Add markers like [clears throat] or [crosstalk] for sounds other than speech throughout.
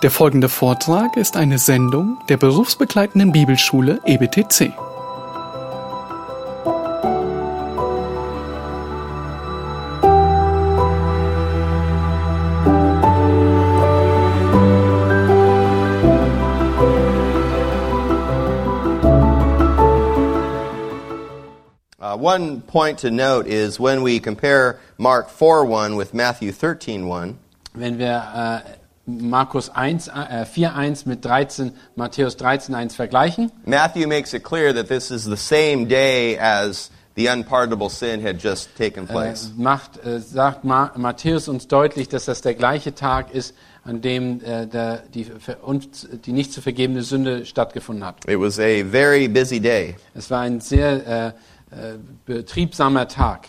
Der folgende Vortrag ist eine Sendung der berufsbegleitenden Bibelschule EBTC. Uh, one point to note is when we compare Mark 4:1 with Matthew 13:1, Wenn wir äh, Markus 1, äh, 4.1 mit 13, Matthäus 13.1 vergleichen, Matthew makes it clear that this is the same day as the unpardonable sin had just taken äh, place. macht, äh, sagt Ma Matthäus uns deutlich, dass das der gleiche Tag ist, an dem äh, der, die, die nicht zu vergebene Sünde stattgefunden hat. It was a very busy day. Es war ein sehr äh, äh, betriebsamer Tag.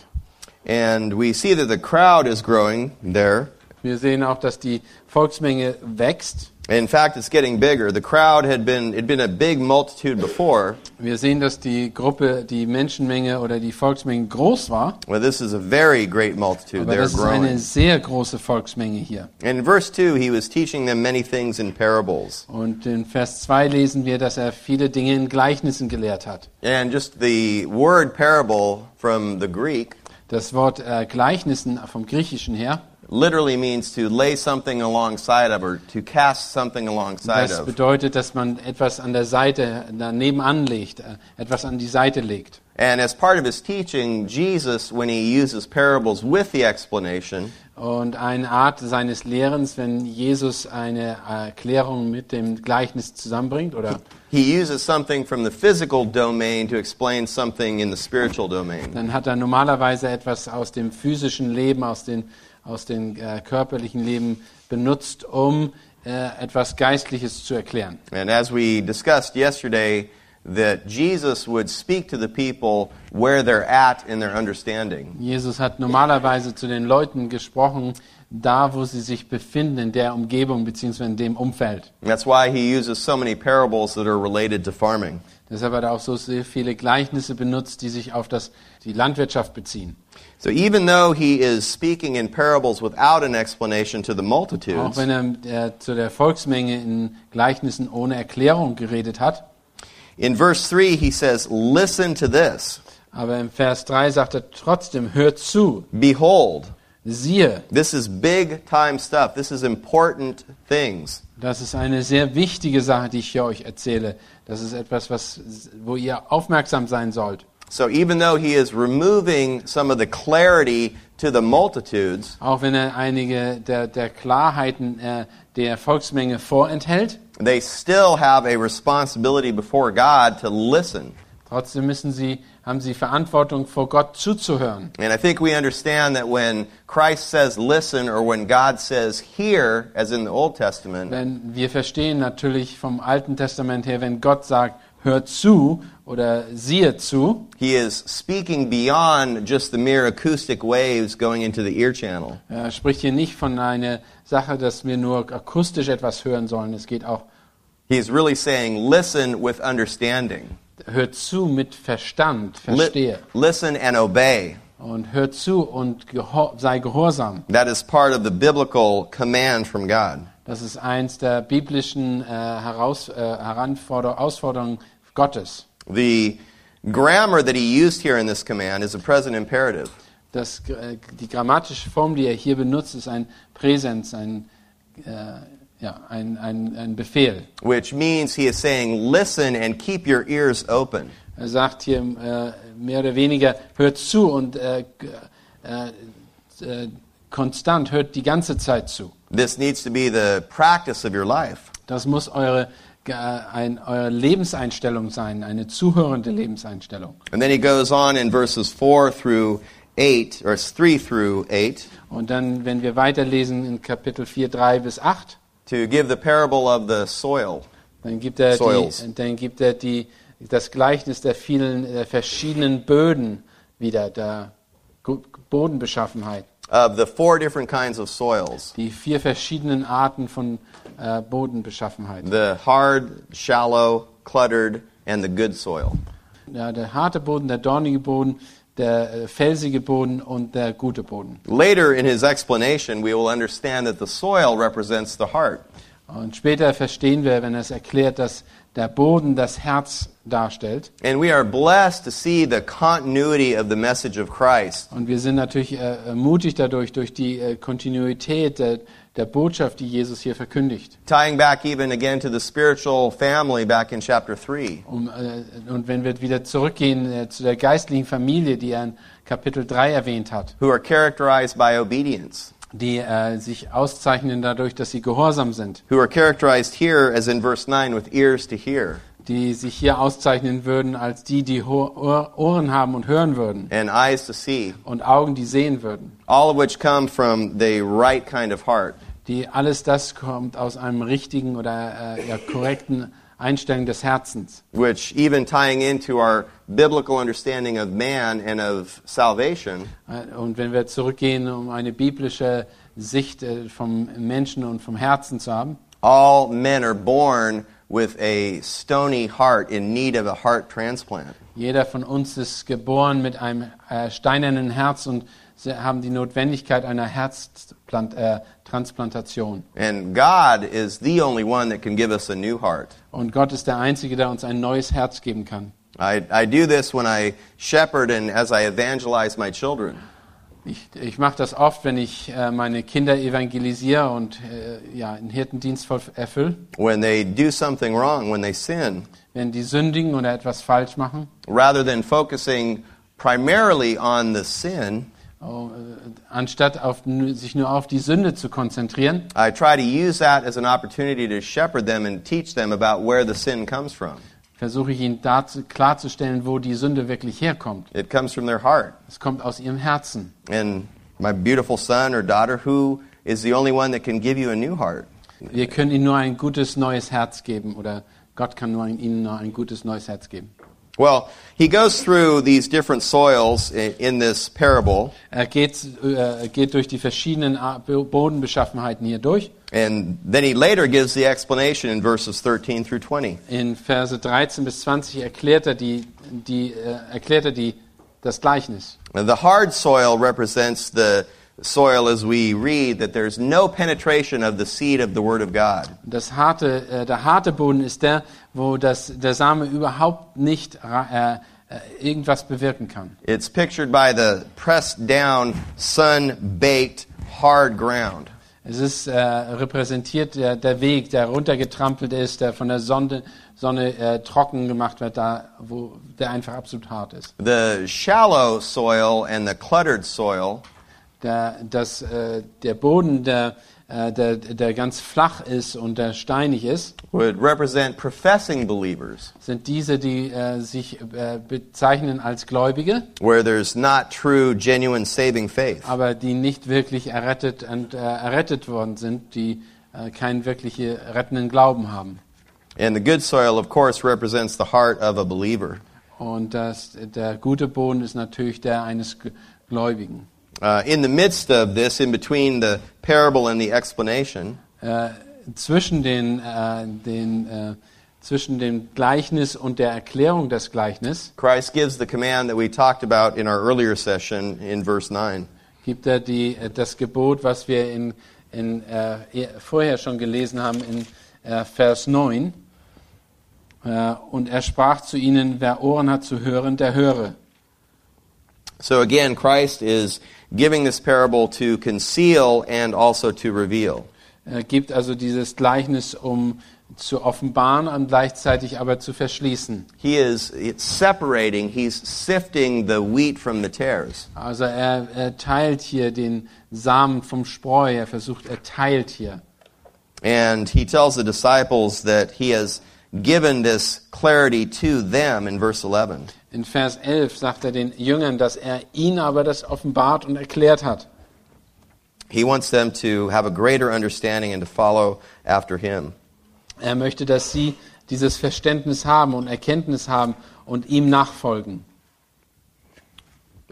And we see that the crowd is growing there. Wir sehen auch, dass die Volksmenge wächst. In fact, it's getting bigger. The crowd had been had been a big multitude before, Wir sehen, dass die Gruppe, die Menschenmenge oder die Volksmenge groß war. but this is a very great multitude. Aber They're das ist eine growing. sehr große Volksmenge hier. In verse 2, he was teaching them many things in parables. Und in Vers 2 lesen wir, dass er viele Dinge in Gleichnissen gelehrt hat. And just the word parable from the Greek Das Wort äh, Gleichnissen vom Griechischen her, literally means to lay something alongside of or to cast something alongside das bedeutet, dass man etwas an der Seite daneben anlegt, äh, etwas an die Seite legt. And as part of his teaching, Jesus, when he uses parables with the explanation, Und eine Art seines Lehrens, wenn Jesus eine Erklärung mit dem Gleichnis zusammenbringt, oder he uses something from the physical domain to explain something in the spiritual domain. dann hat er normalerweise etwas aus dem physischen Leben, aus dem aus dem äh, körperlichen Leben benutzt, um äh, etwas Geistliches zu erklären. And as we discussed yesterday, that Jesus would speak to the people where they're at in their understanding. Jesus hat normalerweise zu den Leuten gesprochen, da wo sie sich befinden, in der Umgebung bzw. in dem Umfeld. And that's why he uses so many parables that are related to farming. Deshalb hat er auch so sehr viele Gleichnisse benutzt, die sich auf das, die Landwirtschaft beziehen. So even though he is speaking in parables without an explanation to the Auch multitudes, wenn er äh, zu der Volksmenge in Gleichnissen ohne Erklärung geredet hat. in verse 3 he says, Listen to this. Aber im Vers 3 sagt er trotzdem, hört zu, Behold, siehe. this is big time stuff. This is important things. Das ist eine sehr wichtige Sache, die ich hier euch erzähle. Das ist etwas, was, wo ihr aufmerksam sein sollt. So even though he is removing some of the clarity to the multitudes, Auch wenn er einige der, der Klarheiten äh, der Volksmenge vorenthält, they still have a responsibility before God to listen. trotzdem müssen sie, haben sie Verantwortung vor Gott zuzuhören. And I think we understand that when Christ says listen or when God says hear, as in the Old Testament, Wenn wir verstehen natürlich vom Alten Testament her, wenn Gott sagt, hört zu oder siehe zu, he is speaking beyond just the mere acoustic waves going into the ear channel. er spricht hier nicht von einer Sache, dass wir nur akustisch etwas hören sollen. Es geht auch, He is really saying listen with understanding. Hört zu mit Verstand, Li- verstehe. listen and obey. Und hört zu und gehor sei gehorsam. That is part of the biblical command from God. Das ist eins der biblischen äh, Heraus, äh, Herausforderungen Gottes. The grammar that he used here in this command is a present imperative. Das, äh, die grammatische Form, die er hier benutzt, ist ein Präsens, ein, äh, ja, ein, ein, ein Befehl. which means he is saying, listen and keep your ears open. Er sagt hier äh, mehr oder weniger, hört zu und äh, äh, äh, konstant, hört die ganze Zeit zu. This needs to be the practice of your life. Das muss eure, ge- ein, eure Lebenseinstellung sein, eine zuhörende Lebenseinstellung. And then he goes on in verses 4 through 8, or 3 through 8, Und dann, wenn wir weiterlesen in Kapitel 4, 3 bis 8, to give the parable of the soil. dann gibt er, Soils. die, dann gibt er die, das Gleichnis der vielen, der verschiedenen Böden wieder, der Bodenbeschaffenheit. Of the four different kinds of soils Die vier verschiedenen Arten von äh, Bodenbeschaffenheit. the hard, shallow, cluttered, and the good soil. Ja, der harte Boden, der dornige Boden, der äh, felsige Boden und der gute Boden. Later in his explanation, we will understand that the soil represents the heart. Und später verstehen wir, wenn er es erklärt, dass der Boden das Herz darstellt. And we are blessed to see the continuity of the message of Christ. Und wir sind natürlich äh, ermutigt dadurch, durch die äh, Kontinuität der, Botschaft, die Jesus hier verkündigt. Tying back even again to the spiritual family back in chapter 3. Um, äh, und wenn wir wieder zurückgehen äh, zu der geistlichen Familie, die er in Kapitel 3 erwähnt hat, who are characterized by obedience, die äh, sich auszeichnen dadurch, dass sie gehorsam sind, who are characterized here, as in verse 9, with ears to hear die sich hier auszeichnen würden als die, die Ohren haben und hören würden and eyes to see, und Augen, die sehen würden. all of which come from the right kind of heart. Die alles das kommt aus einem richtigen oder äh, ja, korrekten Einstellung des Herzens. which even tying into our biblical understanding of man and of salvation, Äh, Und wenn wir zurückgehen, um eine biblische Sicht äh, vom Menschen und vom Herzen zu haben, all men are born with a stony heart in need of a heart transplant. jeder von uns ist geboren mit einem äh, steinernen Herz und sie haben die Notwendigkeit einer Herztransplantation. Äh, und Gott ist der Einzige, der uns ein neues Herz geben kann. I, I do this when I shepherd and as I evangelize my children. Ich, ich mache das oft, wenn ich äh, meine Kinder evangelisiere und äh, ja, einen Hirtendienst erfülle. When they do something wrong, when they sin, Wenn die sündigen oder etwas falsch machen, rather than focusing primarily on the sin, anstatt auf, sich nur auf die Sünde zu konzentrieren, I try to use that as an opportunity to shepherd them and teach them about where the sin comes from. versuche ich ihnen dazu, klarzustellen, wo die Sünde wirklich herkommt. It comes from their heart. Es kommt aus ihrem Herzen. And my beautiful son or daughter, who is the only one that can give you a new heart? Wir können ihnen nur ein gutes neues Herz geben oder Gott kann nur ihnen nur ein gutes neues Herz geben. Well, he goes through these different soils in, this parable, Er geht, äh, geht durch die verschiedenen Bodenbeschaffenheiten hier durch. and then he later gives the explanation in verses 13 through 20. In Verse 13 bis 20 erklärt er, die, die, äh, erklärt er die, das Gleichnis. And the hard soil represents the soil as we read that there's no penetration of the seed of the Word of God. Das harte, äh, der harte Boden ist der, wo das, der Same überhaupt nicht äh, äh, irgendwas bewirken kann. It's pictured by the pressed down, sun baked, hard ground. Es ist äh, repräsentiert der, der Weg, der runtergetrampelt ist, der von der Sonne, Sonne äh, trocken gemacht wird, da, wo der einfach absolut hart ist. The shallow soil and the cluttered soil Der, das, äh, der Boden, der, äh, der, der ganz flach ist und der steinig ist, would represent professing believers, sind diese, die äh, sich äh, bezeichnen als Gläubige, where there's not true, genuine saving faith. aber die nicht wirklich errettet und äh, errettet worden sind, die äh, keinen wirklichen rettenden Glauben haben. And the good soil, of course, represents the heart of a believer. Und das, der gute Boden ist natürlich der eines Gläubigen. Uh, in the midst of this, in between the parable and the explanation, Äh, zwischen, den, äh, den, äh, zwischen dem Gleichnis und der Erklärung des Gleichnisses Christ gives the command that we talked about in our earlier session in verse 9. gibt er die, äh, das Gebot, was wir in, in, äh, eh- vorher schon gelesen haben in äh, Vers 9. Äh, und er sprach zu ihnen, wer Ohren hat zu hören, der höre. So again, Christ is giving this parable to conceal and also to reveal. Er gibt also dieses Gleichnis, um zu offenbaren und gleichzeitig aber zu verschließen. He is separating, he's sifting the wheat from the tares. Also er, er teilt hier den Samen vom Spreu, er versucht, er teilt hier. And he tells the disciples that he has given this clarity to them in verse 11. In Vers 11 sagt er den Jüngern, dass er ihnen aber das offenbart und erklärt hat. He wants them to have a greater understanding and to follow after him. Er möchte, dass sie dieses Verständnis haben und Erkenntnis haben und ihm nachfolgen.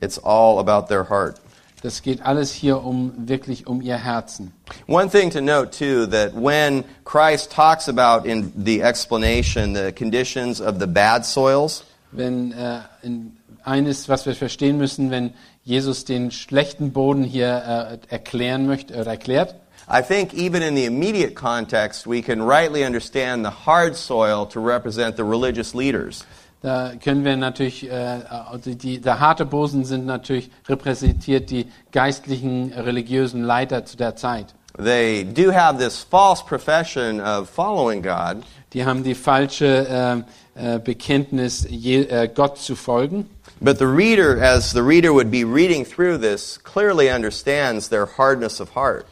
It's all about their heart. Das geht alles hier um wirklich um ihr Herzen. One thing to note too that when Christ talks about in the explanation the conditions of the bad soils, Wenn äh, in, eines, was wir verstehen müssen, wenn Jesus den schlechten Boden hier äh, erklären möchte oder erklärt, I think even in the immediate context, we can rightly understand the hard soil to represent the religious leaders. Da können wir natürlich, äh, also die, der harte Boden sind natürlich repräsentiert die geistlichen, religiösen Leiter zu der Zeit. They do have this false profession of following God, Die haben die falsche äh, äh, Bekenntnis, je, äh, Gott zu folgen. but the reader, as the reader would be reading through this, clearly understands their hardness of heart.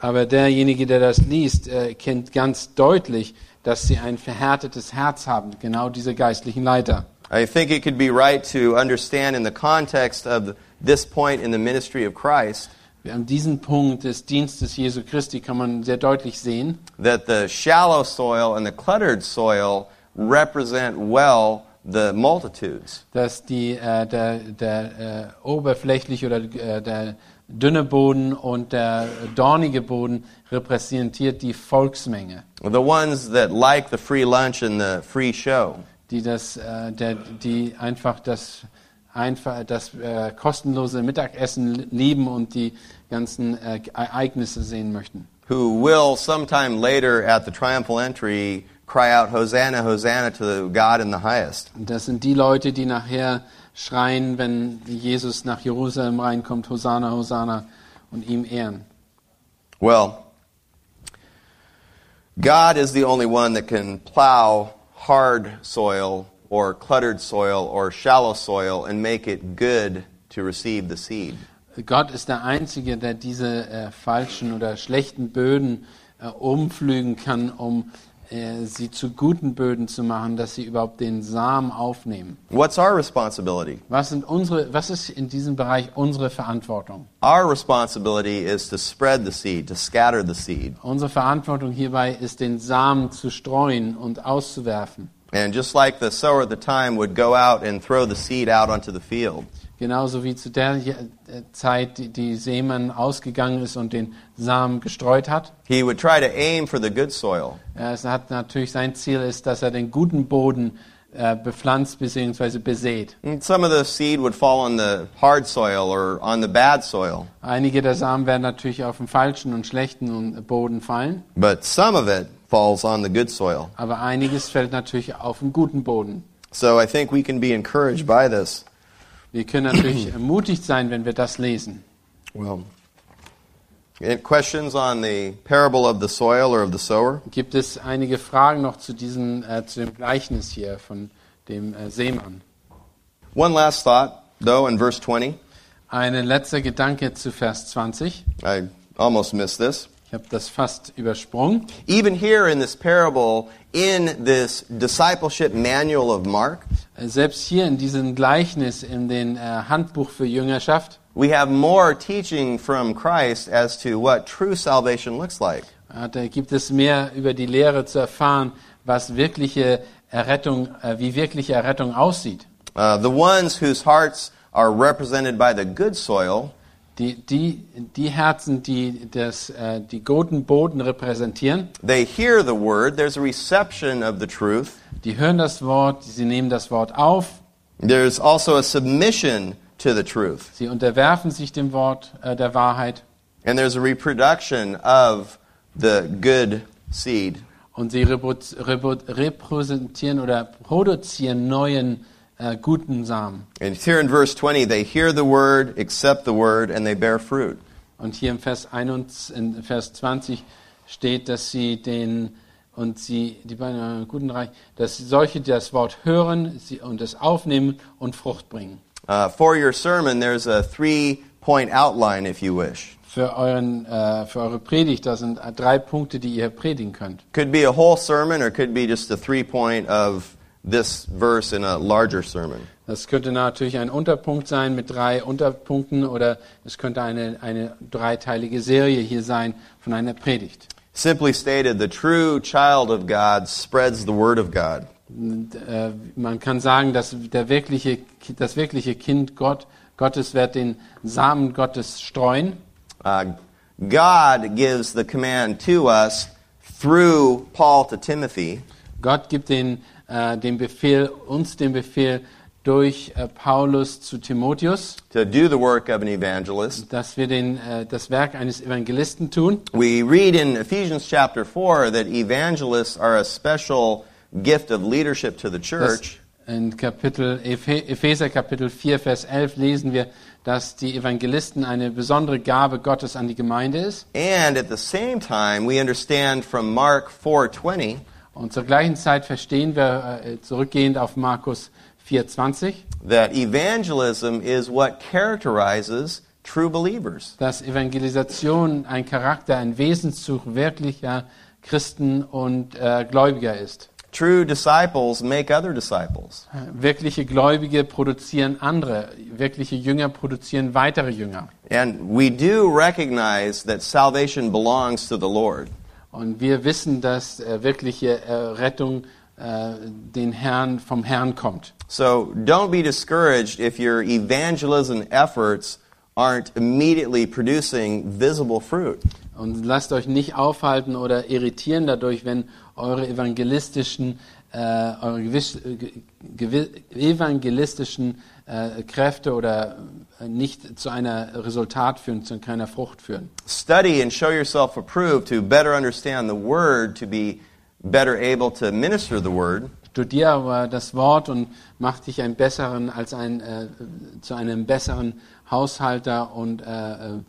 Aber derjenige, der das liest, äh, kennt ganz deutlich, dass sie ein verhärtetes Herz haben, genau diese geistlichen Leiter. I think it could be right to understand in the context of this point in the ministry of Christ An diesem Punkt des Dienstes Jesu Christi kann man sehr deutlich sehen, that the shallow soil and the cluttered soil represent well the multitudes. dass die, äh, der, der äh, oberflächliche oder äh, der dünne Boden und der dornige Boden repräsentiert die Volksmenge, The ones that like the free lunch and the free show. die das, äh, der, die einfach das einfach das äh, kostenlose Mittagessen lieben und die ganzen äh, Ereignisse sehen möchten. who will sometime later at the triumphal entry cry out, Hosanna, Hosanna to the God in the highest. Das sind die Leute, die nachher schreien, wenn Jesus nach Jerusalem reinkommt, Hosanna, Hosanna und ihm ehren. Well, God is the only one that can plow hard soil or cluttered soil or shallow soil and make it good to receive the seed. Gott ist der Einzige, der diese äh, falschen oder schlechten Böden äh, umflügen kann, um sie zu guten Böden zu machen, dass sie überhaupt den Samen aufnehmen. What's our responsibility? Was, sind unsere, was ist in diesem Bereich unsere Verantwortung? Our responsibility is to spread the seed, to scatter the seed. Unsere Verantwortung hierbei ist, den Samen zu streuen und auszuwerfen. And just like the sower at the time would go out and throw the seed out onto the field, Genauso wie zu der äh, Zeit die, die Seemann ausgegangen ist und den Samen gestreut hat. he would try to aim for the good soil. Äh, Es hat natürlich sein Ziel ist, dass er den guten Boden äh, bepflanzt bzw. besät. And some of the seed would fall on the hard soil or on the bad soil, Einige der Samen werden natürlich auf den falschen und schlechten Boden fallen, but some of it falls on the good soil. aber einiges fällt natürlich auf den guten Boden. So I think we can be encouraged by this. Wir können natürlich [clears throat] ermutigt sein, wenn wir das lesen. Well, questions on the parable of the soil or of the sower? Gibt es einige Fragen noch zu diesem äh, zu dem Gleichnis hier von dem äh, Seemann? One last thought, though, in verse 20. Ein letzter Gedanke zu Vers 20. I almost missed this. Ich habe das fast übersprungen. Even here in this parable, in this discipleship manual of Mark, Selbst hier in diesem Gleichnis in dem äh, Handbuch für Jüngerschaft we have more teaching from Christ as to what true salvation looks like. äh, da gibt es mehr über die Lehre zu erfahren, was wirkliche Errettung, äh, wie wirkliche Errettung aussieht. Uh, the ones whose hearts are represented by the good soil Die, die, die Herzen, die das, äh, die guten Boden repräsentieren, They hear the word, there's a reception of the truth. die hören das Wort, sie nehmen das Wort auf, There's also a submission to the truth. sie unterwerfen sich dem Wort äh, der Wahrheit And there's a reproduction of the good seed. und sie repräsentieren oder produzieren neuen äh, guten Samen. And here in verse 20, they hear the word, accept the word, and they bear fruit. Und hier im Vers, 21, in Vers 20 steht, dass sie den und sie, die beiden äh, guten Reich, dass solche, die das Wort hören sie, und es aufnehmen und Frucht bringen. Uh, for your sermon, there's a three point outline, if you wish. Für, euren, äh, für eure Predigt, da sind drei Punkte, die ihr predigen könnt. Could be a whole sermon, or could be just a three point of this verse in a larger sermon. Das könnte natürlich ein Unterpunkt sein mit drei Unterpunkten oder es könnte eine, eine dreiteilige Serie hier sein von einer Predigt. Simply stated, the true child of God spreads the word of God. Und, äh, man kann sagen, dass der wirkliche, das wirkliche Kind Gott, Gottes wird den Samen Gottes streuen. Uh, God gives the command to us through Paul to Timothy, Gott gibt den, äh, den Befehl, uns den Befehl durch äh, Paulus zu Timotheus, to do the work of an evangelist. dass wir den, äh, das Werk eines Evangelisten tun. We read in Ephesians chapter 4 that evangelists are a special gift of leadership to the Das, church. in Kapitel, Ephe- Epheser Kapitel 4, Vers 11 lesen wir, dass die Evangelisten eine besondere Gabe Gottes an die Gemeinde ist. And at the same time, we understand from Mark 4:20 Und zur gleichen Zeit verstehen wir, äh, zurückgehend auf Markus 4,20, that evangelism is what characterizes true believers. dass Evangelisation ein Charakter, ein Wesenszug wirklicher Christen und äh, Gläubiger ist. True disciples make other disciples. Wirkliche Gläubige produzieren andere, wirkliche Jünger produzieren weitere Jünger. And we do recognize that salvation belongs to the Lord. Und wir wissen, dass äh, wirkliche äh, Rettung äh, den Herrn, vom Herrn kommt. So don't be discouraged if your evangelism efforts aren't immediately producing visible fruit. Und lasst euch nicht aufhalten oder irritieren dadurch, wenn eure evangelistischen, äh, eure gewiss, äh, ge- gewi- evangelistischen äh, Kräfte oder nicht zu einer Resultat führen, zu keiner Frucht führen. Study and show yourself approved to better understand the word, to be better able to minister the word. Studier aber das Wort und mach dich einen besseren als ein, äh, zu einem besseren Haushalter und äh, äh,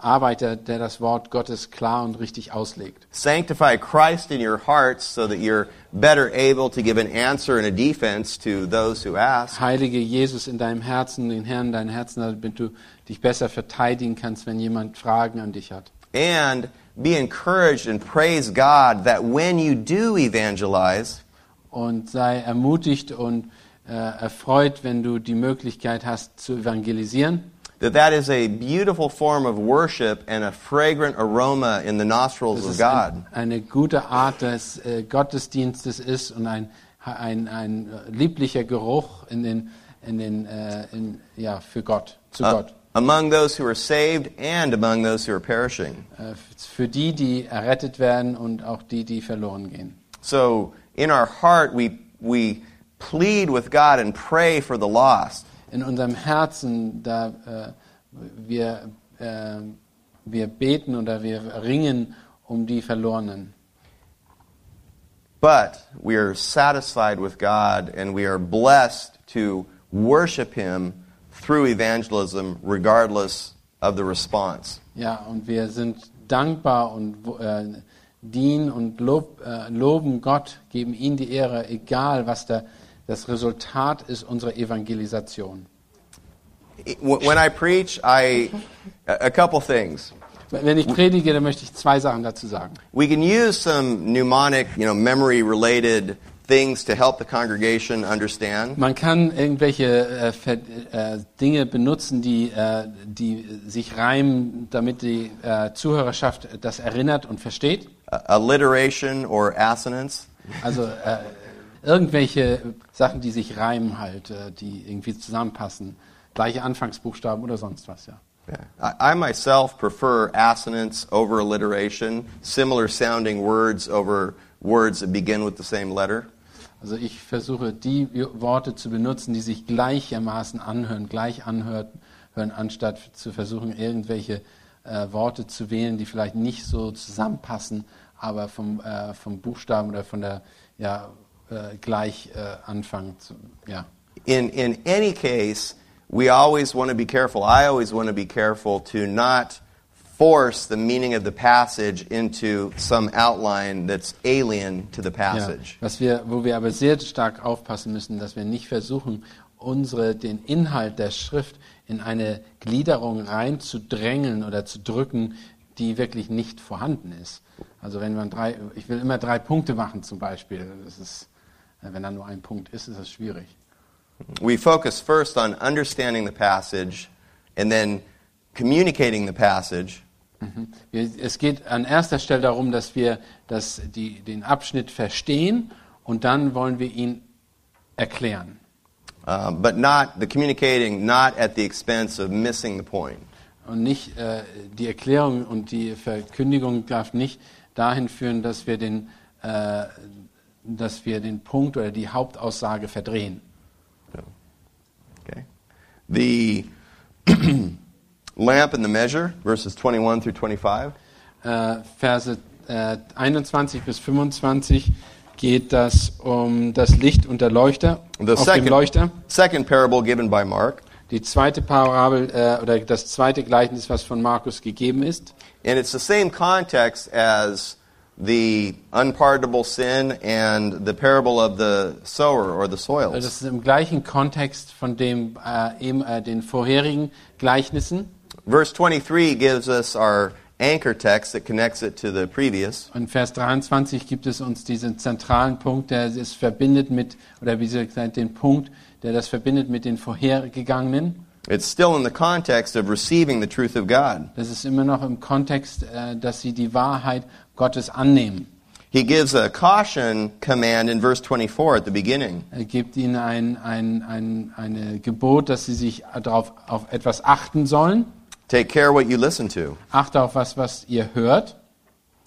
Arbeiter, der das Wort Gottes klar und richtig auslegt. Sanctify Christ in your hearts so that you're better able to give an answer and a defense to those who ask. Heilige Jesus in deinem Herzen, den Herrn in deinem Herzen, damit du dich besser verteidigen kannst, wenn jemand Fragen an dich hat. And be encouraged and praise God that when you do evangelize, Und sei ermutigt und äh, erfreut, wenn du die Möglichkeit hast zu evangelisieren. That that is a beautiful form of worship and a fragrant aroma in the nostrils of God. ein, eine gute Art des äh, Gottesdienstes ist und ein, ein, ein lieblicher Geruch in den, in den, äh, in, ja, für Gott, zu Uh, Gott. among those who are saved and among those who are perishing. Äh, für die, die errettet werden und auch die, die verloren gehen. So in our heart, we, we plead with God and pray for the lost. in unserem Herzen, da äh, wir, äh, wir beten oder wir ringen um die Verlorenen. But we are satisfied with God and we are blessed to worship Him through evangelism regardless of the response. Ja, und wir sind dankbar und äh, dienen und lob, äh, loben Gott, geben ihm die Ehre, egal was der, das Resultat ist unserer Evangelisation. When I preach, I a couple things. Wenn ich predige, dann möchte ich zwei Sachen dazu sagen. We can use some mnemonic, you know, memory-related things to help the congregation understand. Man kann irgendwelche äh, äh, Dinge benutzen, die, äh, die sich reimen, damit die äh, Zuhörerschaft das erinnert und versteht. Alliteration or assonance. Also äh, irgendwelche Sachen, die sich reimen halt, äh, die irgendwie zusammenpassen. Gleiche Anfangsbuchstaben oder sonst was, ja. I, I myself prefer assonance over alliteration, similar sounding words over words that begin with the same letter. Also ich versuche die Worte zu benutzen, die sich gleichermaßen anhören, gleich anhören, hören, anstatt zu versuchen, irgendwelche äh, Worte zu wählen, die vielleicht nicht so zusammenpassen, aber vom, äh, vom Buchstaben oder von der ja, äh, gleich äh, anfangen. Zu, ja. In, in any case, we always want to be careful. I always want to be careful to not force the meaning of the passage into some outline that's alien to the Ja, passage. was wir, wo wir aber sehr stark aufpassen müssen, dass wir nicht versuchen, unsere, den Inhalt der Schrift in eine Gliederung reinzudrängeln oder zu drücken, die wirklich nicht vorhanden ist. Also wenn man drei, ich will immer drei Punkte machen zum Beispiel. Das ist, wenn da nur ein Punkt ist, ist das schwierig. We focus first on understanding the passage and then communicating the passage. Wir, es geht an erster Stelle darum, dass wir das, die, den Abschnitt verstehen und dann wollen wir ihn erklären. Uh, but not the communicating not at the expense of missing the point. Und nicht äh, die Erklärung und die Verkündigung darf nicht dahin führen, dass wir den, äh, dass wir den Punkt oder die Hauptaussage verdrehen. The [clears throat] lamp and the measure, verses 21 through 25. Äh, Verse äh, 21 bis 25 geht das um das Licht und der Leuchter The auf dem Leuchter. second parable given by Mark. Die zweite Parabel äh, oder das zweite Gleichnis, was von Markus gegeben ist. And it's the same context as the unpardonable sin and the parable of the sower or the Das soils. ist im gleichen Kontext von dem äh, eben äh, den vorherigen Gleichnissen. Verse 23 gives us our anchor text that connects it to the previous. Und Vers 23 gibt es uns diesen zentralen Punkt, der es verbindet mit, oder wie gesagt, den Punkt, der das verbindet mit den vorhergegangenen. It's still in the context of receiving the truth of God. Das ist immer noch im Kontext, äh, dass sie die Wahrheit Gottes annehmen. He gives a caution command in verse 24 at the beginning. Er gibt ihnen ein, ein, ein, eine Gebot, dass sie sich darauf, auf etwas achten sollen. Take care what you listen to. Achte auf was, was ihr hört.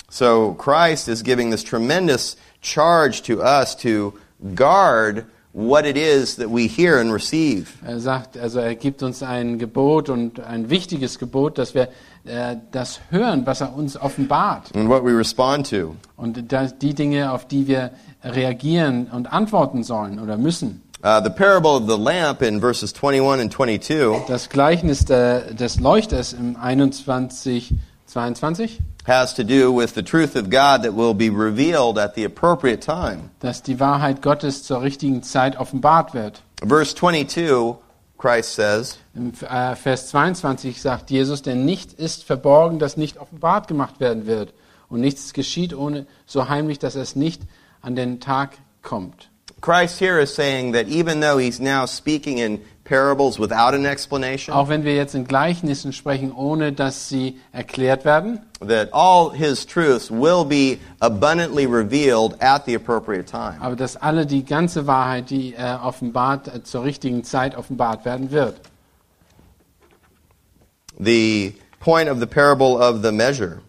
So Christ is giving this tremendous charge to us to guard what it is that we hear and receive. Er sagt, also er gibt uns ein Gebot und ein wichtiges Gebot, dass wir das hören, was er uns offenbart. and what we respond to. Und das, die Dinge, auf die wir reagieren und antworten sollen oder müssen. Uh, the parable of the lamp in verses 21 and 22 Das Gleichnis der, des Leuchters im 21, 22, has to do with the truth of God that will be revealed at the appropriate time. dass die Wahrheit Gottes zur richtigen Zeit offenbart wird. Verse 22, Christ says, Im äh, Vers 22 sagt Jesus, denn nichts ist verborgen, das nicht offenbart gemacht werden wird. Und nichts geschieht ohne so heimlich, dass es nicht an den Tag kommt. Christ here is saying that even though he's now speaking in parables without an explanation, Auch wenn wir jetzt in Gleichnissen sprechen, ohne dass sie erklärt werden, that all his truths will be abundantly revealed at the appropriate time. aber dass alle die ganze Wahrheit, die er offenbart, äh, zur richtigen Zeit offenbart werden wird. The point of the parable of the measure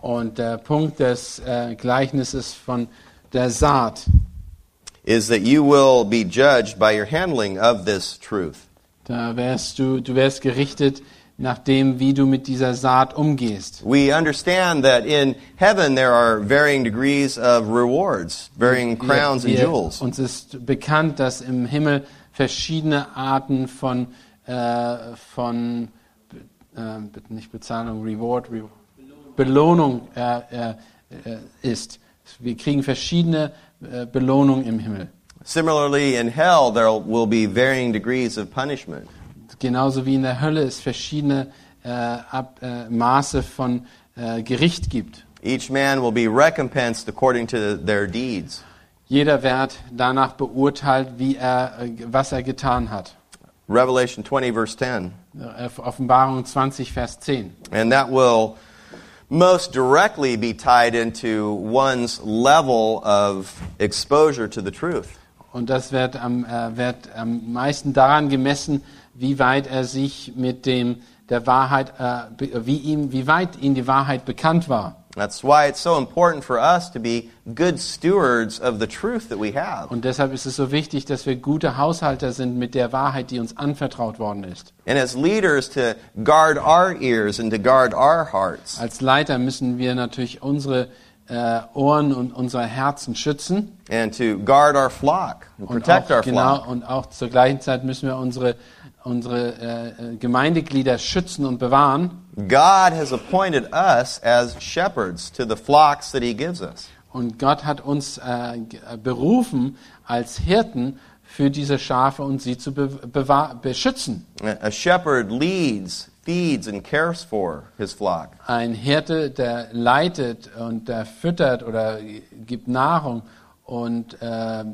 Und der Punkt des äh, Gleichnisses von der Saat, is that you will be judged by your handling of this truth. da wärst du, du wärst gerichtet nach dem, wie du mit dieser Saat umgehst. We understand that in heaven there are varying degrees of rewards, varying crowns and jewels. Uns ist bekannt, dass im Himmel verschiedene Arten von, äh, von äh, nicht Bezahlung, Reward, Re Belohnung äh, äh, äh, ist. Wir kriegen verschiedene äh, Belohnungen im Himmel. Similarly, in hell there will be varying degrees of punishment. Genauso wie in der Hölle es verschiedene äh, Ab, äh, Maße von äh, Gericht gibt. Each man will be recompensed according to their deeds. Jeder wird danach beurteilt, wie er, äh, was er getan hat. Revelation 20, verse 10. Äh, Offenbarung 20, Vers 10. And that will most directly be tied into one's level of exposure to the truth. Und das wird am, äh, wird am meisten daran gemessen, wie weit er sich mit dem der Wahrheit, äh, wie ihm, wie weit ihm die Wahrheit bekannt war. That's why it's so important for us to be good stewards of the truth that we have. Und deshalb ist es so wichtig, dass wir gute Haushalter sind mit der Wahrheit, die uns anvertraut worden ist. And as leaders to guard our ears and to guard our hearts. Als Leiter müssen wir natürlich unsere äh, Ohren und unsere Herzen schützen. and to guard our flock and Und protect our auch, genau, flock. und auch zur gleichen Zeit müssen wir unsere, unsere äh, äh, Gemeindeglieder schützen und bewahren. God has appointed us as shepherds to the flocks that He gives us. Und Gott hat uns äh, äh, berufen als Hirten für diese Schafe und sie zu be beschützen. A shepherd leads, feeds, and cares for his flock. Ein Hirte, der leitet und der füttert oder gibt Nahrung und, äh,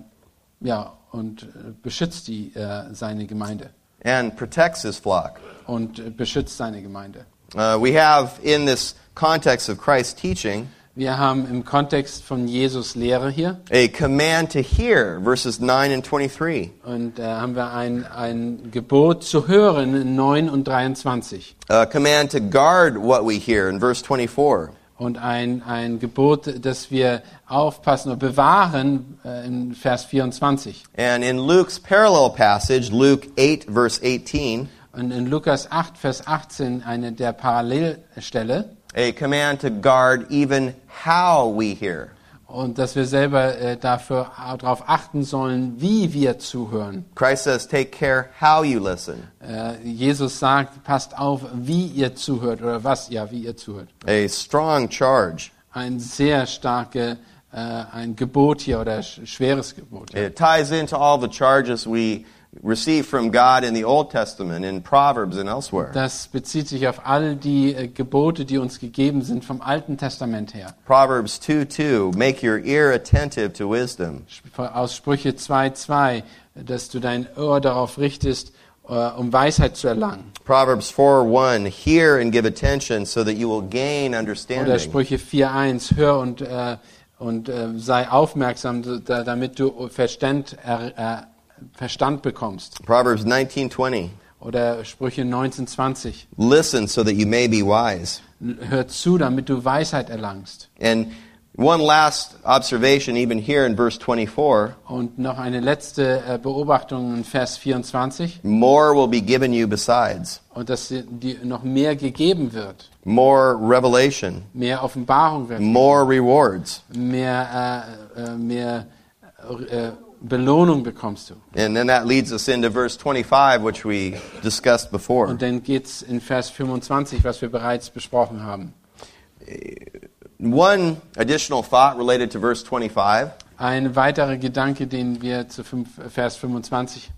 ja, und äh, beschützt die, äh, seine Gemeinde and protects his flock. und beschützt seine Gemeinde. Uh, we have, in this context of Christ's teaching, Wir haben im Kontext von Jesus Lehre hier a command to hear, verses 9 and 23. und äh, haben wir ein, ein Gebot zu hören in 9 und 23 A command to guard what we hear, in verse 24. Und ein, ein Gebot, das wir aufpassen und bewahren äh, in Vers 24. And in Luke's parallel passage, Luke 8, verse 18, Und in Lukas 8, Vers 18, eine der Parallelstelle, a command to guard even how we hear. Und dass wir selber äh, dafür darauf achten sollen, wie wir zuhören. Christ says, take care how you listen. Äh, Jesus sagt, passt auf, wie ihr zuhört oder was, ja, wie ihr zuhört. A strong charge. Ein sehr starke, äh, ein Gebot hier oder sch schweres Gebot. Ja. It ties into all the charges we receive from God in the Old Testament, in Proverbs and elsewhere. Das bezieht sich auf all die äh, Gebote, die uns gegeben sind vom Alten Testament her. Proverbs 2 2, make your ear attentive to wisdom. Aus Sprüche 2,2, dass du dein Ohr darauf richtest, äh, um Weisheit zu erlangen. Proverbs 4 1, hear and give attention so that you will gain Oder understanding. Sprüche 4,1, hör und, äh, und äh, sei aufmerksam, da, damit du Verstand, er, Verstand bekommst. Proverbs 19 20, Oder Sprüche 19,20, listen so that you may be wise. hör zu, damit du Weisheit erlangst. And one last observation, even here in verse 24 Und noch eine letzte äh, Beobachtung in Vers 24. more will be given you besides, Und dass dir noch mehr gegeben wird. more revelation, Mehr Offenbarung wird. more rewards. Mehr, äh, äh, mehr äh, Belohnung bekommst du. And then that leads us into verse 25, which we discussed before. Und dann geht's in Vers 25, was wir bereits besprochen haben. One additional thought related to verse 25 Ein weiterer Gedanke, den wir zu Vers 25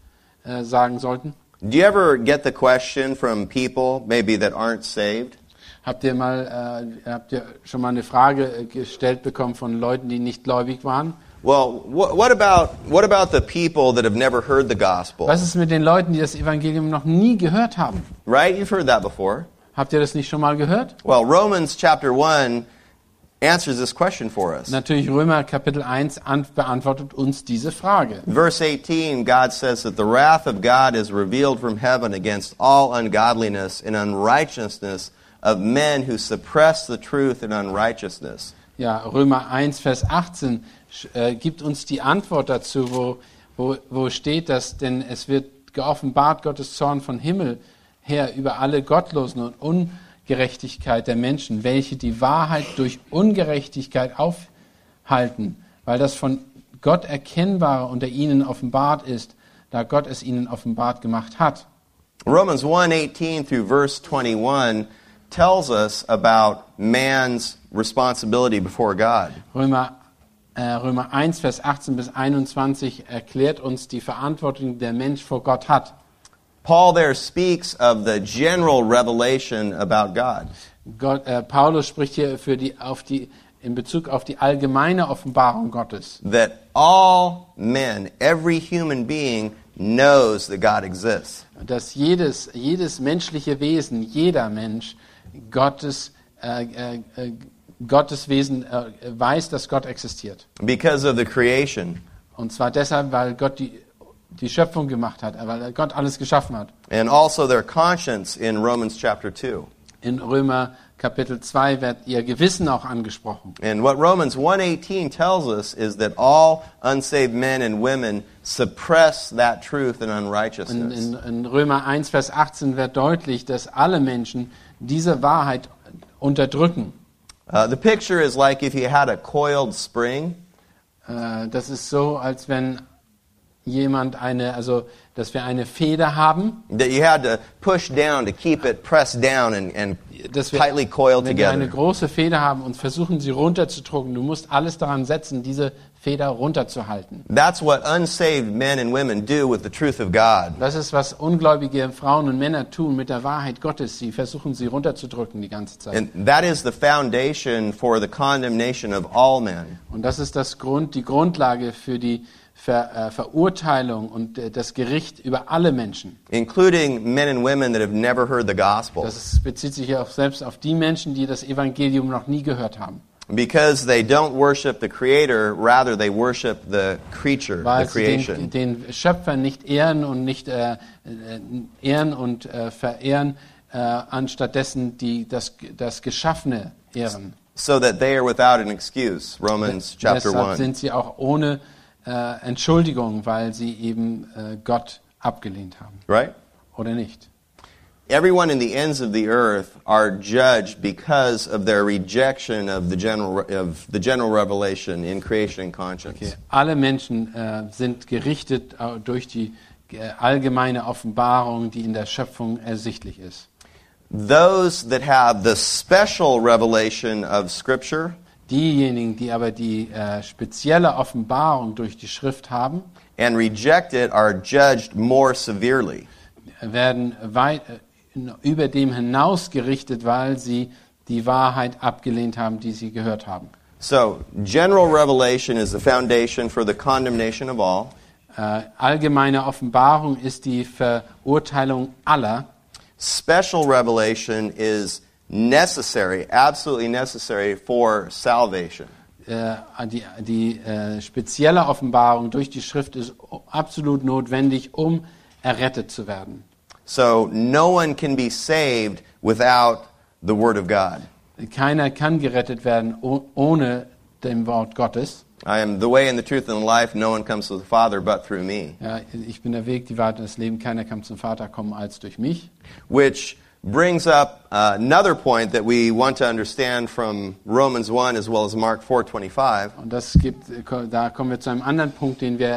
äh, sagen sollten. Do you ever get the question from people, maybe that aren't saved? Habt ihr mal, äh, habt ihr schon mal eine Frage äh, gestellt bekommen von Leuten, die nicht gläubig waren? Well, wh- what about what about the people that have never heard the gospel? Was ist mit den Leuten, die das Evangelium noch nie gehört haben? Right? You've heard that before. Habt ihr das nicht schon mal gehört? Well, Romans chapter 1 answers this question for us. Natürlich Römer Kapitel 1 an, beantwortet uns diese Frage. Verse 18, God says that the wrath of God is revealed from heaven against all ungodliness and unrighteousness of men who suppress the truth in unrighteousness. Ja, Römer 1, Vers 18 sch- äh, gibt uns die Antwort dazu, wo, wo, wo steht das, denn es wird geoffenbart Gottes Zorn von Himmel her über alle Gottlosen und Ungerechtigkeit der Menschen, welche die Wahrheit durch Ungerechtigkeit aufhalten, weil das von Gott Erkennbare unter ihnen offenbart ist, da Gott es ihnen offenbart gemacht hat. Romans 1:18 through verse 21 tells us about man's responsibility before God. Römer, Römer 1, Vers 18 bis 21 erklärt uns die Verantwortung, die der Mensch vor Gott hat. Paul there speaks of the general revelation about God. Gott, äh, Paulus spricht hier für die, auf die, in Bezug auf die allgemeine Offenbarung Gottes, That all men, every human being knows that God exists. dass jedes, jedes menschliche Wesen, jeder Mensch Gottes, äh, äh, äh, Gottes Wesen äh, weiß, dass Gott existiert. Because of the creation. Und zwar deshalb, weil Gott die, die Schöpfung gemacht hat, weil Gott alles geschaffen hat. And also their conscience in Romans chapter 2. In Römer Kapitel 2 wird ihr Gewissen auch angesprochen. And what Romans 1:18 tells us is that all unsaved men and women suppress that truth and In, unrighteousness. in, in Römer 1, Vers 18 wird deutlich, dass alle Menschen diese Wahrheit unterdrücken. Uh, the picture is like if you had a coiled spring. Äh, Das ist so, als wenn jemand eine, also, dass wir eine Feder haben, that you had to push down to keep it pressed down and, and dass wir, tightly coiled wenn wir eine große Feder haben und versuchen, sie runterzudrücken. Du musst alles daran setzen, diese Feder runterzuhalten. That's what unsaved men and women do with the truth of God. Das ist, was ungläubige Frauen und Männer tun mit der Wahrheit Gottes. Sie versuchen, sie runterzudrücken die ganze Zeit. And that is the foundation for the condemnation of all men. Und das ist das Grund, die Grundlage für die Ver, äh, Verurteilung und äh, das Gericht über alle Menschen. including men and women that have never heard the gospel. Das bezieht sich ja auch selbst auf die Menschen, die das Evangelium noch nie gehört haben. Because they don't worship the Creator, rather they worship the creature, Weil the sie den, creation. den Schöpfer nicht ehren und nicht äh, äh, ehren und äh, verehren, äh, anstatt dessen die, das, das Geschaffene ehren. so that they are without an excuse. Romans chapter Deshalb 1. sind sie auch ohne äh, Entschuldigung, weil sie eben äh, Gott abgelehnt haben. Right? Oder nicht? Everyone in the ends of the earth are judged because of their rejection of the general of the general revelation in creation and conscience. Okay. Alle Menschen äh, sind gerichtet äh, durch die äh, allgemeine Offenbarung, die in der Schöpfung ersichtlich ist. Those that have the special revelation of Scripture Diejenigen, die aber die äh, spezielle Offenbarung durch die Schrift haben, and reject it are judged more severely. werden weit, äh, über dem hinaus gerichtet, weil sie die Wahrheit abgelehnt haben, die sie gehört haben. So, general revelation is the foundation for the condemnation of all. Äh, allgemeine Offenbarung ist die Verurteilung aller. Special revelation is necessary, absolutely necessary for salvation. Äh, die die äh, spezielle Offenbarung durch die Schrift ist absolut notwendig, um errettet zu werden. So, no one can be saved without the Word of God. Keiner kann gerettet werden oh, ohne dem Wort Gottes. I am the way and the truth and the life. No one comes to the Father but through me. Ja, ich bin der Weg, die Wahrheit und das Leben. Keiner kann zum Vater kommen als durch mich. Which brings up uh, another point that we want to understand from Romans 1 as well as Mark 4:25. Und das gibt, da kommen wir zu einem anderen Punkt, den wir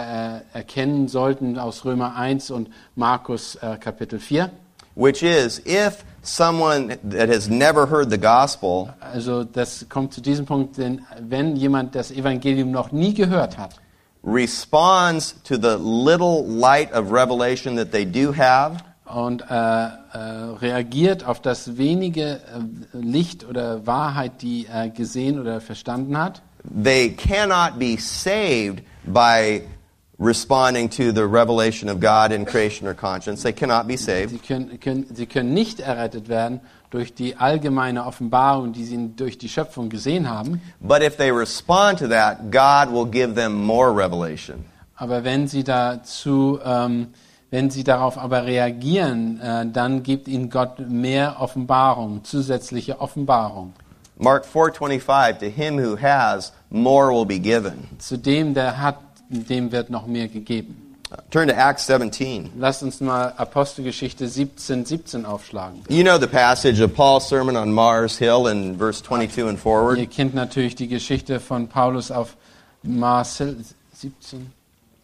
äh, erkennen sollten aus Römer 1 und Markus äh, Kapitel 4. which is if someone that has never heard the gospel Also das kommt zu diesem Punkt, denn wenn jemand das Evangelium noch nie gehört hat responds to the little light of revelation that they do have, und äh, äh, reagiert auf das wenige äh, Licht oder Wahrheit, die er gesehen oder verstanden hat, they cannot be saved by responding to the revelation of God in creation or conscience. They cannot be saved. sie können, können, sie können nicht errettet werden durch die allgemeine Offenbarung, die sie durch die Schöpfung gesehen haben. But if they respond to that, God will give them more revelation. Aber wenn sie dazu, ähm, wenn sie darauf aber reagieren, äh, dann gibt ihnen Gott mehr Offenbarung, zusätzliche Offenbarung. Mark 4:25 to him who has more will be given. Zu dem, der hat, dem wird noch mehr gegeben. Turn to Acts 17. Lasst uns mal Apostelgeschichte 17, 17 aufschlagen. You know the passage of Paul's sermon on Mars Hill in verse 22 and Ihr forward. kennt natürlich die Geschichte von Paulus auf Mars Hill, 17,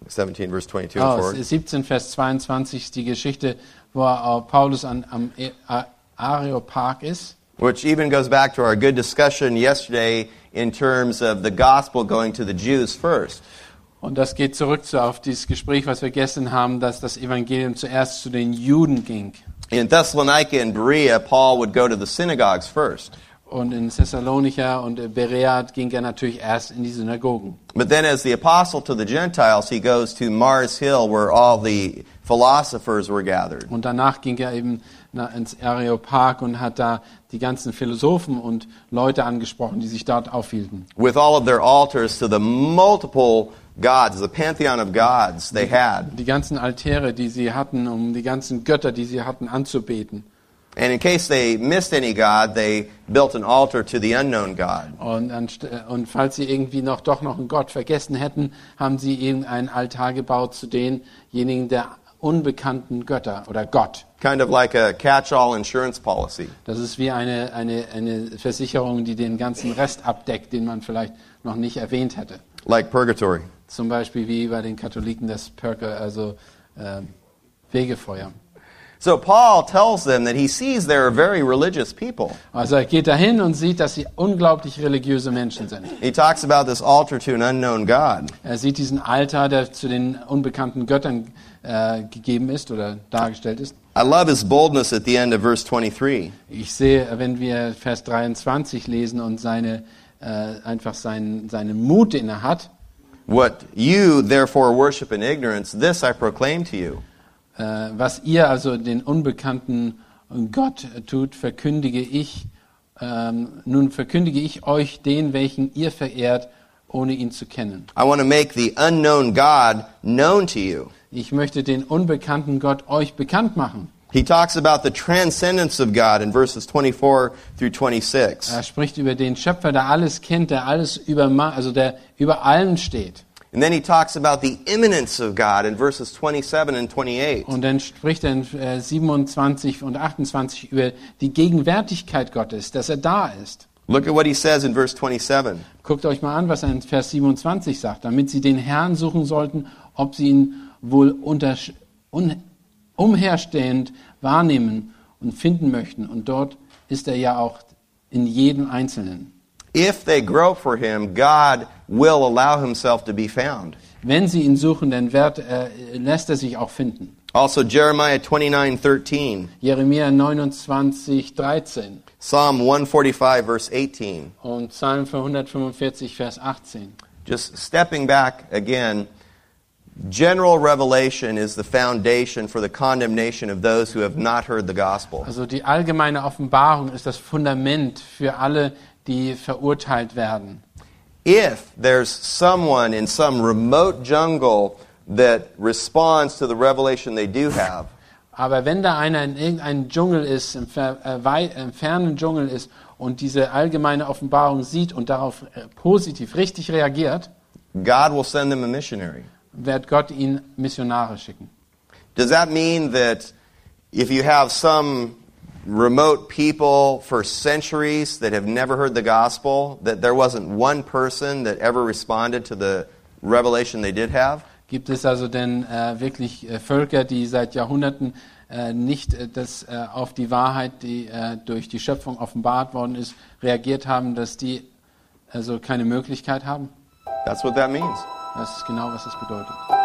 17 verse 22 oh, and forward. 17 Vers 22 ist die Geschichte, wo äh, Paulus an, am A- Areopag ist. Which even goes back to our good discussion yesterday in terms of the gospel going to the Jews first. Und das geht zurück zu, auf dieses Gespräch, was wir gestern haben, dass das Evangelium zuerst zu den Juden ging. In Thessalonica and Berea, Paul would go to the synagogues first. Und in Thessalonica und Berea ging er natürlich erst in die Synagogen. But then as the apostle to the Gentiles, he goes to Mars Hill where all the philosophers were gathered. Und danach ging er eben ins Areopag und hat da die ganzen Philosophen und Leute angesprochen, die sich dort aufhielten. With all of their altars to the multiple gods, the pantheon of gods they had. Die ganzen Altäre, die sie hatten, um die ganzen Götter, die sie hatten, anzubeten. And in case they missed any god, they built an altar to the unknown God. Und, anst- und falls sie irgendwie noch doch noch einen Gott vergessen hätten, haben sie eben einen Altar gebaut zu denjenigen der unbekannten Götter oder Gott. Kind of like a catch-all insurance policy. Das ist wie eine, eine, eine Versicherung, die den ganzen Rest abdeckt, den man vielleicht noch nicht erwähnt hätte. Like purgatory. Zum Beispiel wie bei den Katholiken das Perker, also ähm, Wegefeuer. So Paul tells them that he sees they're very religious people. Also er geht dahin und sieht, dass sie unglaublich religiöse Menschen sind. He talks about this altar to an unknown God. Er sieht diesen Altar, der zu den unbekannten Göttern äh, gegeben ist oder dargestellt ist. I love his boldness at the end of verse 23. Ich sehe, wenn wir Vers 23 lesen und seine, äh, einfach seinen, seinen Mut, den er hat, What you therefore worship in ignorance, this I proclaim to you. Äh, was ihr also den unbekannten Gott tut, verkündige ich, ähm, nun verkündige ich euch den, welchen ihr verehrt, ohne ihn zu kennen. I want to make the unknown God known to you. Ich möchte den unbekannten Gott euch bekannt machen. He talks about the transcendence of God in verses 24 through 26. Er spricht über den Schöpfer, der alles kennt, der alles über, also der über allem steht. And then he talks about the imminence of God in verses 27 and 28. Und dann spricht er in äh, 27 und 28 über die Gegenwärtigkeit Gottes, dass er da ist. Look at what he says in verse 27. Guckt euch mal an, was er in Vers 27 sagt, damit sie den Herrn suchen sollten, ob sie ihn wohl unter, un, umherstehend wahrnehmen und finden möchten. Und dort ist er ja auch in jedem Einzelnen. If they grope for him, God will allow himself to be found. Wenn sie ihn suchen, dann wird, äh, lässt er sich auch finden. Also Jeremiah 29:13, Jeremia 29, 13 Psalm 145 verse 18. und Psalm 145, Vers 18. Just stepping back again, general revelation is the foundation for the condemnation of those who have not heard the gospel. Also die allgemeine Offenbarung ist das Fundament für alle, die verurteilt werden. If there's someone in some remote jungle that responds to the revelation they do have, Aber wenn da einer in irgendeinem Dschungel ist, im, äh, im fernen Dschungel ist und diese allgemeine Offenbarung sieht und darauf äh, positiv, richtig reagiert, God will send them a missionary. wird Gott ihn Missionare schicken. Does that mean that if you have some remote people for centuries that have never heard the gospel, that there wasn't one person that ever responded to the revelation they did have? Gibt es also denn äh, wirklich äh, Völker, die seit Jahrhunderten äh, nicht äh, das, äh, auf die Wahrheit, die äh, durch die Schöpfung offenbart worden ist, reagiert haben, dass die also keine Möglichkeit haben? That's what that means. Das ist genau, was das bedeutet.